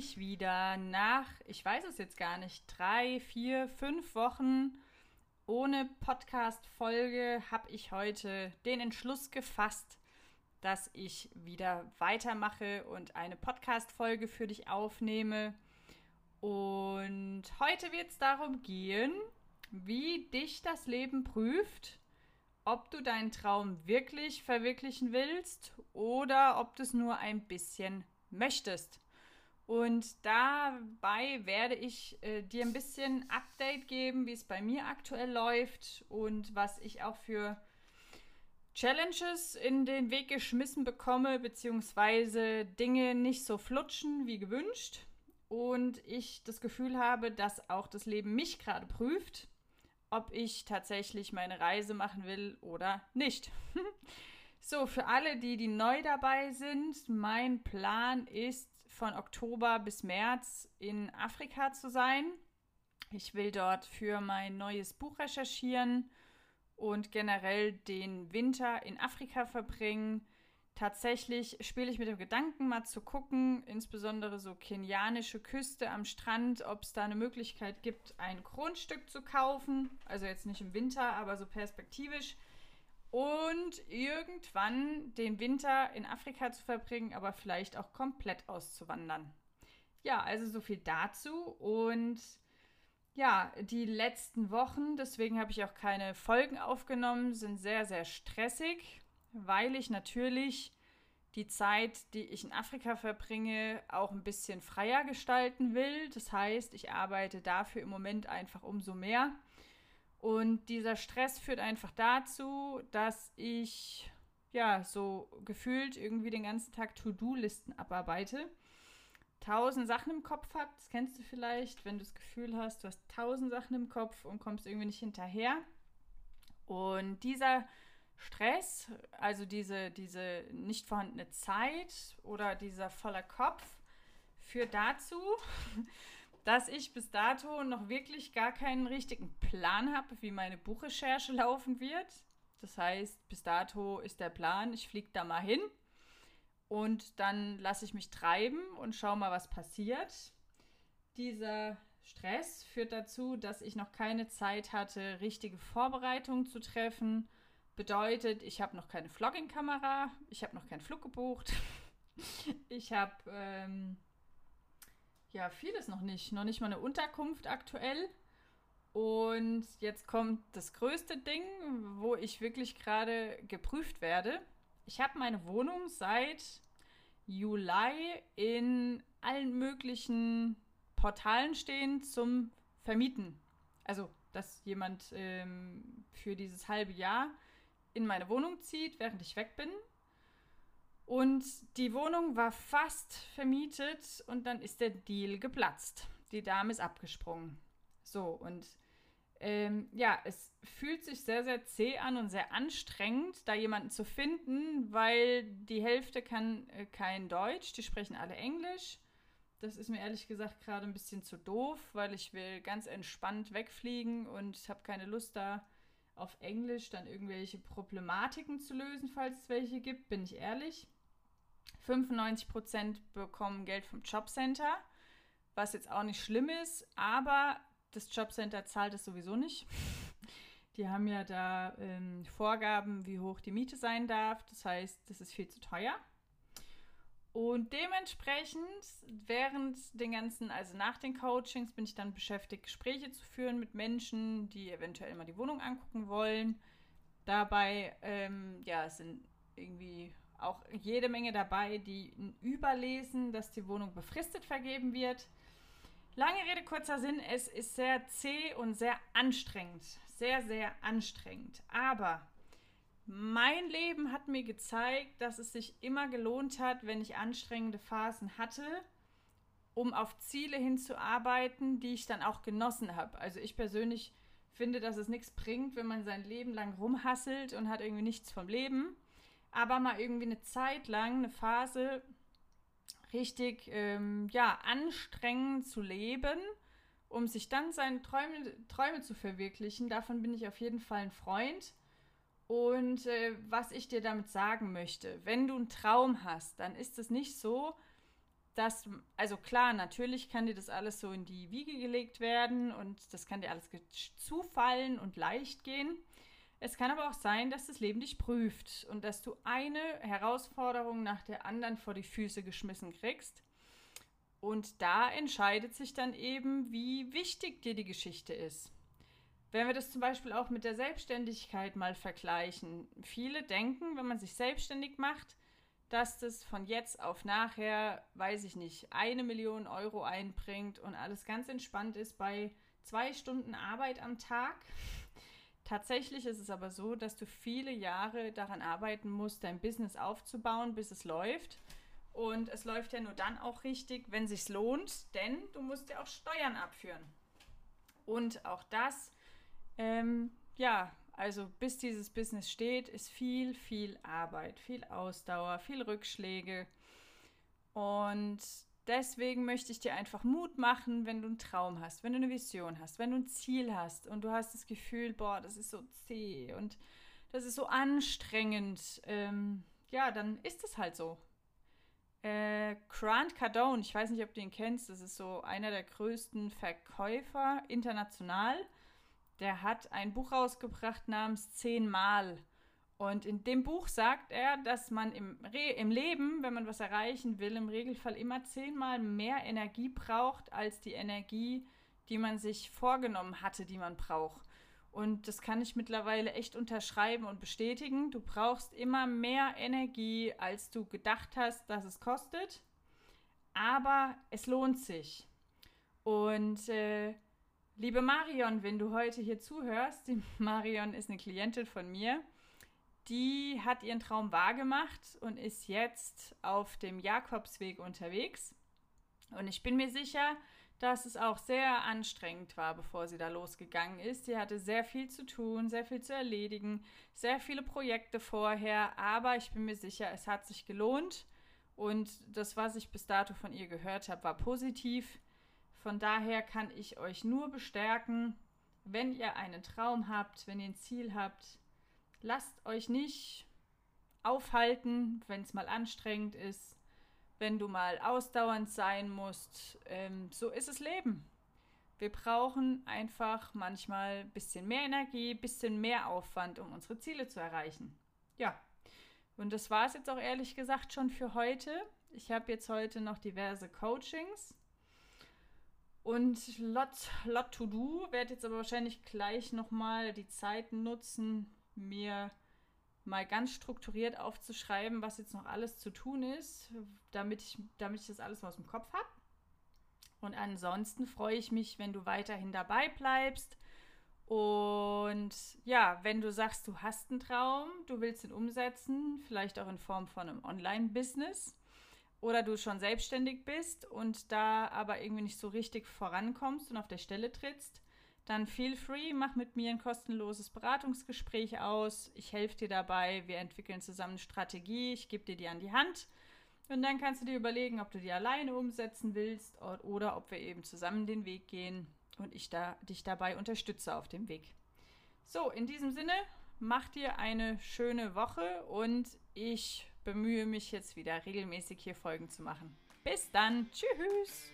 mich wieder nach, ich weiß es jetzt gar nicht, drei, vier, fünf Wochen ohne Podcast-Folge habe ich heute den Entschluss gefasst, dass ich wieder weitermache und eine Podcast-Folge für dich aufnehme. Und heute wird es darum gehen, wie dich das Leben prüft, ob du deinen Traum wirklich verwirklichen willst oder ob du es nur ein bisschen möchtest. Und dabei werde ich äh, dir ein bisschen Update geben, wie es bei mir aktuell läuft und was ich auch für Challenges in den Weg geschmissen bekomme, beziehungsweise Dinge nicht so flutschen wie gewünscht. Und ich das Gefühl habe, dass auch das Leben mich gerade prüft, ob ich tatsächlich meine Reise machen will oder nicht. so, für alle, die, die neu dabei sind, mein Plan ist, von Oktober bis März in Afrika zu sein. Ich will dort für mein neues Buch recherchieren und generell den Winter in Afrika verbringen. Tatsächlich spiele ich mit dem Gedanken, mal zu gucken, insbesondere so kenianische Küste am Strand, ob es da eine Möglichkeit gibt, ein Grundstück zu kaufen. Also jetzt nicht im Winter, aber so perspektivisch und irgendwann den Winter in Afrika zu verbringen, aber vielleicht auch komplett auszuwandern. Ja, also so viel dazu und ja, die letzten Wochen, deswegen habe ich auch keine Folgen aufgenommen, sind sehr, sehr stressig, weil ich natürlich die Zeit, die ich in Afrika verbringe, auch ein bisschen freier gestalten will. Das heißt, ich arbeite dafür im Moment einfach umso mehr und dieser Stress führt einfach dazu, dass ich ja so gefühlt irgendwie den ganzen Tag To-Do-Listen abarbeite. Tausend Sachen im Kopf habe, das kennst du vielleicht, wenn du das Gefühl hast, du hast tausend Sachen im Kopf und kommst irgendwie nicht hinterher. Und dieser Stress, also diese, diese nicht vorhandene Zeit oder dieser voller Kopf, führt dazu, dass ich bis dato noch wirklich gar keinen richtigen Plan habe, wie meine Buchrecherche laufen wird. Das heißt, bis dato ist der Plan, ich fliege da mal hin und dann lasse ich mich treiben und schaue mal, was passiert. Dieser Stress führt dazu, dass ich noch keine Zeit hatte, richtige Vorbereitungen zu treffen. Bedeutet, ich habe noch keine Vlogging-Kamera, ich habe noch keinen Flug gebucht, ich habe ähm, ja, vieles noch nicht. Noch nicht mal eine Unterkunft aktuell. Und jetzt kommt das größte Ding, wo ich wirklich gerade geprüft werde. Ich habe meine Wohnung seit Juli in allen möglichen Portalen stehen zum Vermieten. Also, dass jemand ähm, für dieses halbe Jahr in meine Wohnung zieht, während ich weg bin. Und die Wohnung war fast vermietet und dann ist der Deal geplatzt. Die Dame ist abgesprungen. So, und ähm, ja, es fühlt sich sehr, sehr zäh an und sehr anstrengend, da jemanden zu finden, weil die Hälfte kann äh, kein Deutsch, die sprechen alle Englisch. Das ist mir ehrlich gesagt gerade ein bisschen zu doof, weil ich will ganz entspannt wegfliegen und habe keine Lust da auf Englisch dann irgendwelche Problematiken zu lösen, falls es welche gibt, bin ich ehrlich. 95% bekommen Geld vom Jobcenter, was jetzt auch nicht schlimm ist, aber das Jobcenter zahlt es sowieso nicht. Die haben ja da ähm, Vorgaben, wie hoch die Miete sein darf. Das heißt, das ist viel zu teuer. Und dementsprechend, während den ganzen, also nach den Coachings, bin ich dann beschäftigt, Gespräche zu führen mit Menschen, die eventuell mal die Wohnung angucken wollen. Dabei, ähm, ja, sind irgendwie auch jede Menge dabei, die überlesen, dass die Wohnung befristet vergeben wird. Lange Rede, kurzer Sinn, es ist sehr zäh und sehr anstrengend. Sehr, sehr anstrengend. Aber mein Leben hat mir gezeigt, dass es sich immer gelohnt hat, wenn ich anstrengende Phasen hatte, um auf Ziele hinzuarbeiten, die ich dann auch genossen habe. Also ich persönlich finde, dass es nichts bringt, wenn man sein Leben lang rumhasselt und hat irgendwie nichts vom Leben aber mal irgendwie eine Zeit lang, eine Phase richtig, ähm, ja, anstrengend zu leben, um sich dann seine Träume, Träume zu verwirklichen. Davon bin ich auf jeden Fall ein Freund. Und äh, was ich dir damit sagen möchte, wenn du einen Traum hast, dann ist es nicht so, dass, also klar, natürlich kann dir das alles so in die Wiege gelegt werden und das kann dir alles zufallen und leicht gehen. Es kann aber auch sein, dass das Leben dich prüft und dass du eine Herausforderung nach der anderen vor die Füße geschmissen kriegst. Und da entscheidet sich dann eben, wie wichtig dir die Geschichte ist. Wenn wir das zum Beispiel auch mit der Selbstständigkeit mal vergleichen. Viele denken, wenn man sich selbstständig macht, dass das von jetzt auf nachher, weiß ich nicht, eine Million Euro einbringt und alles ganz entspannt ist bei zwei Stunden Arbeit am Tag. Tatsächlich ist es aber so, dass du viele Jahre daran arbeiten musst, dein Business aufzubauen, bis es läuft. Und es läuft ja nur dann auch richtig, wenn sich's lohnt, denn du musst ja auch Steuern abführen. Und auch das, ähm, ja, also bis dieses Business steht, ist viel, viel Arbeit, viel Ausdauer, viel Rückschläge. Und deswegen möchte ich dir einfach Mut machen, wenn du einen Traum hast, wenn du eine Vision hast, wenn du ein Ziel hast und du hast das Gefühl, boah, das ist so zäh und das ist so anstrengend. Ähm, ja, dann ist es halt so. Äh, Grant Cardone, ich weiß nicht, ob du ihn kennst, das ist so einer der größten Verkäufer international der hat ein Buch rausgebracht namens Zehnmal. Und in dem Buch sagt er, dass man im, Re im Leben, wenn man was erreichen will, im Regelfall immer zehnmal mehr Energie braucht als die Energie, die man sich vorgenommen hatte, die man braucht. Und das kann ich mittlerweile echt unterschreiben und bestätigen. Du brauchst immer mehr Energie, als du gedacht hast, dass es kostet. Aber es lohnt sich. Und äh, Liebe Marion, wenn du heute hier zuhörst, die Marion ist eine Klientin von mir, die hat ihren Traum wahrgemacht und ist jetzt auf dem Jakobsweg unterwegs. Und ich bin mir sicher, dass es auch sehr anstrengend war, bevor sie da losgegangen ist. Sie hatte sehr viel zu tun, sehr viel zu erledigen, sehr viele Projekte vorher, aber ich bin mir sicher, es hat sich gelohnt. Und das, was ich bis dato von ihr gehört habe, war positiv. Von daher kann ich euch nur bestärken, wenn ihr einen Traum habt, wenn ihr ein Ziel habt, lasst euch nicht aufhalten, wenn es mal anstrengend ist, wenn du mal ausdauernd sein musst. Ähm, so ist es Leben. Wir brauchen einfach manchmal ein bisschen mehr Energie, ein bisschen mehr Aufwand, um unsere Ziele zu erreichen. Ja, und das war es jetzt auch ehrlich gesagt schon für heute. Ich habe jetzt heute noch diverse Coachings und lot, lot to do. Werde jetzt aber wahrscheinlich gleich nochmal die Zeit nutzen, mir mal ganz strukturiert aufzuschreiben, was jetzt noch alles zu tun ist, damit ich, damit ich das alles aus dem Kopf habe. Und ansonsten freue ich mich, wenn du weiterhin dabei bleibst. Und ja, wenn du sagst, du hast einen Traum, du willst ihn umsetzen, vielleicht auch in Form von einem Online-Business, oder du schon selbstständig bist und da aber irgendwie nicht so richtig vorankommst und auf der Stelle trittst, dann feel free, mach mit mir ein kostenloses Beratungsgespräch aus. Ich helfe dir dabei, wir entwickeln zusammen eine Strategie, ich gebe dir die an die Hand und dann kannst du dir überlegen, ob du die alleine umsetzen willst oder ob wir eben zusammen den Weg gehen und ich da, dich dabei unterstütze auf dem Weg. So, in diesem Sinne, mach dir eine schöne Woche und ich bemühe mich jetzt wieder regelmäßig hier Folgen zu machen. Bis dann. Tschüss.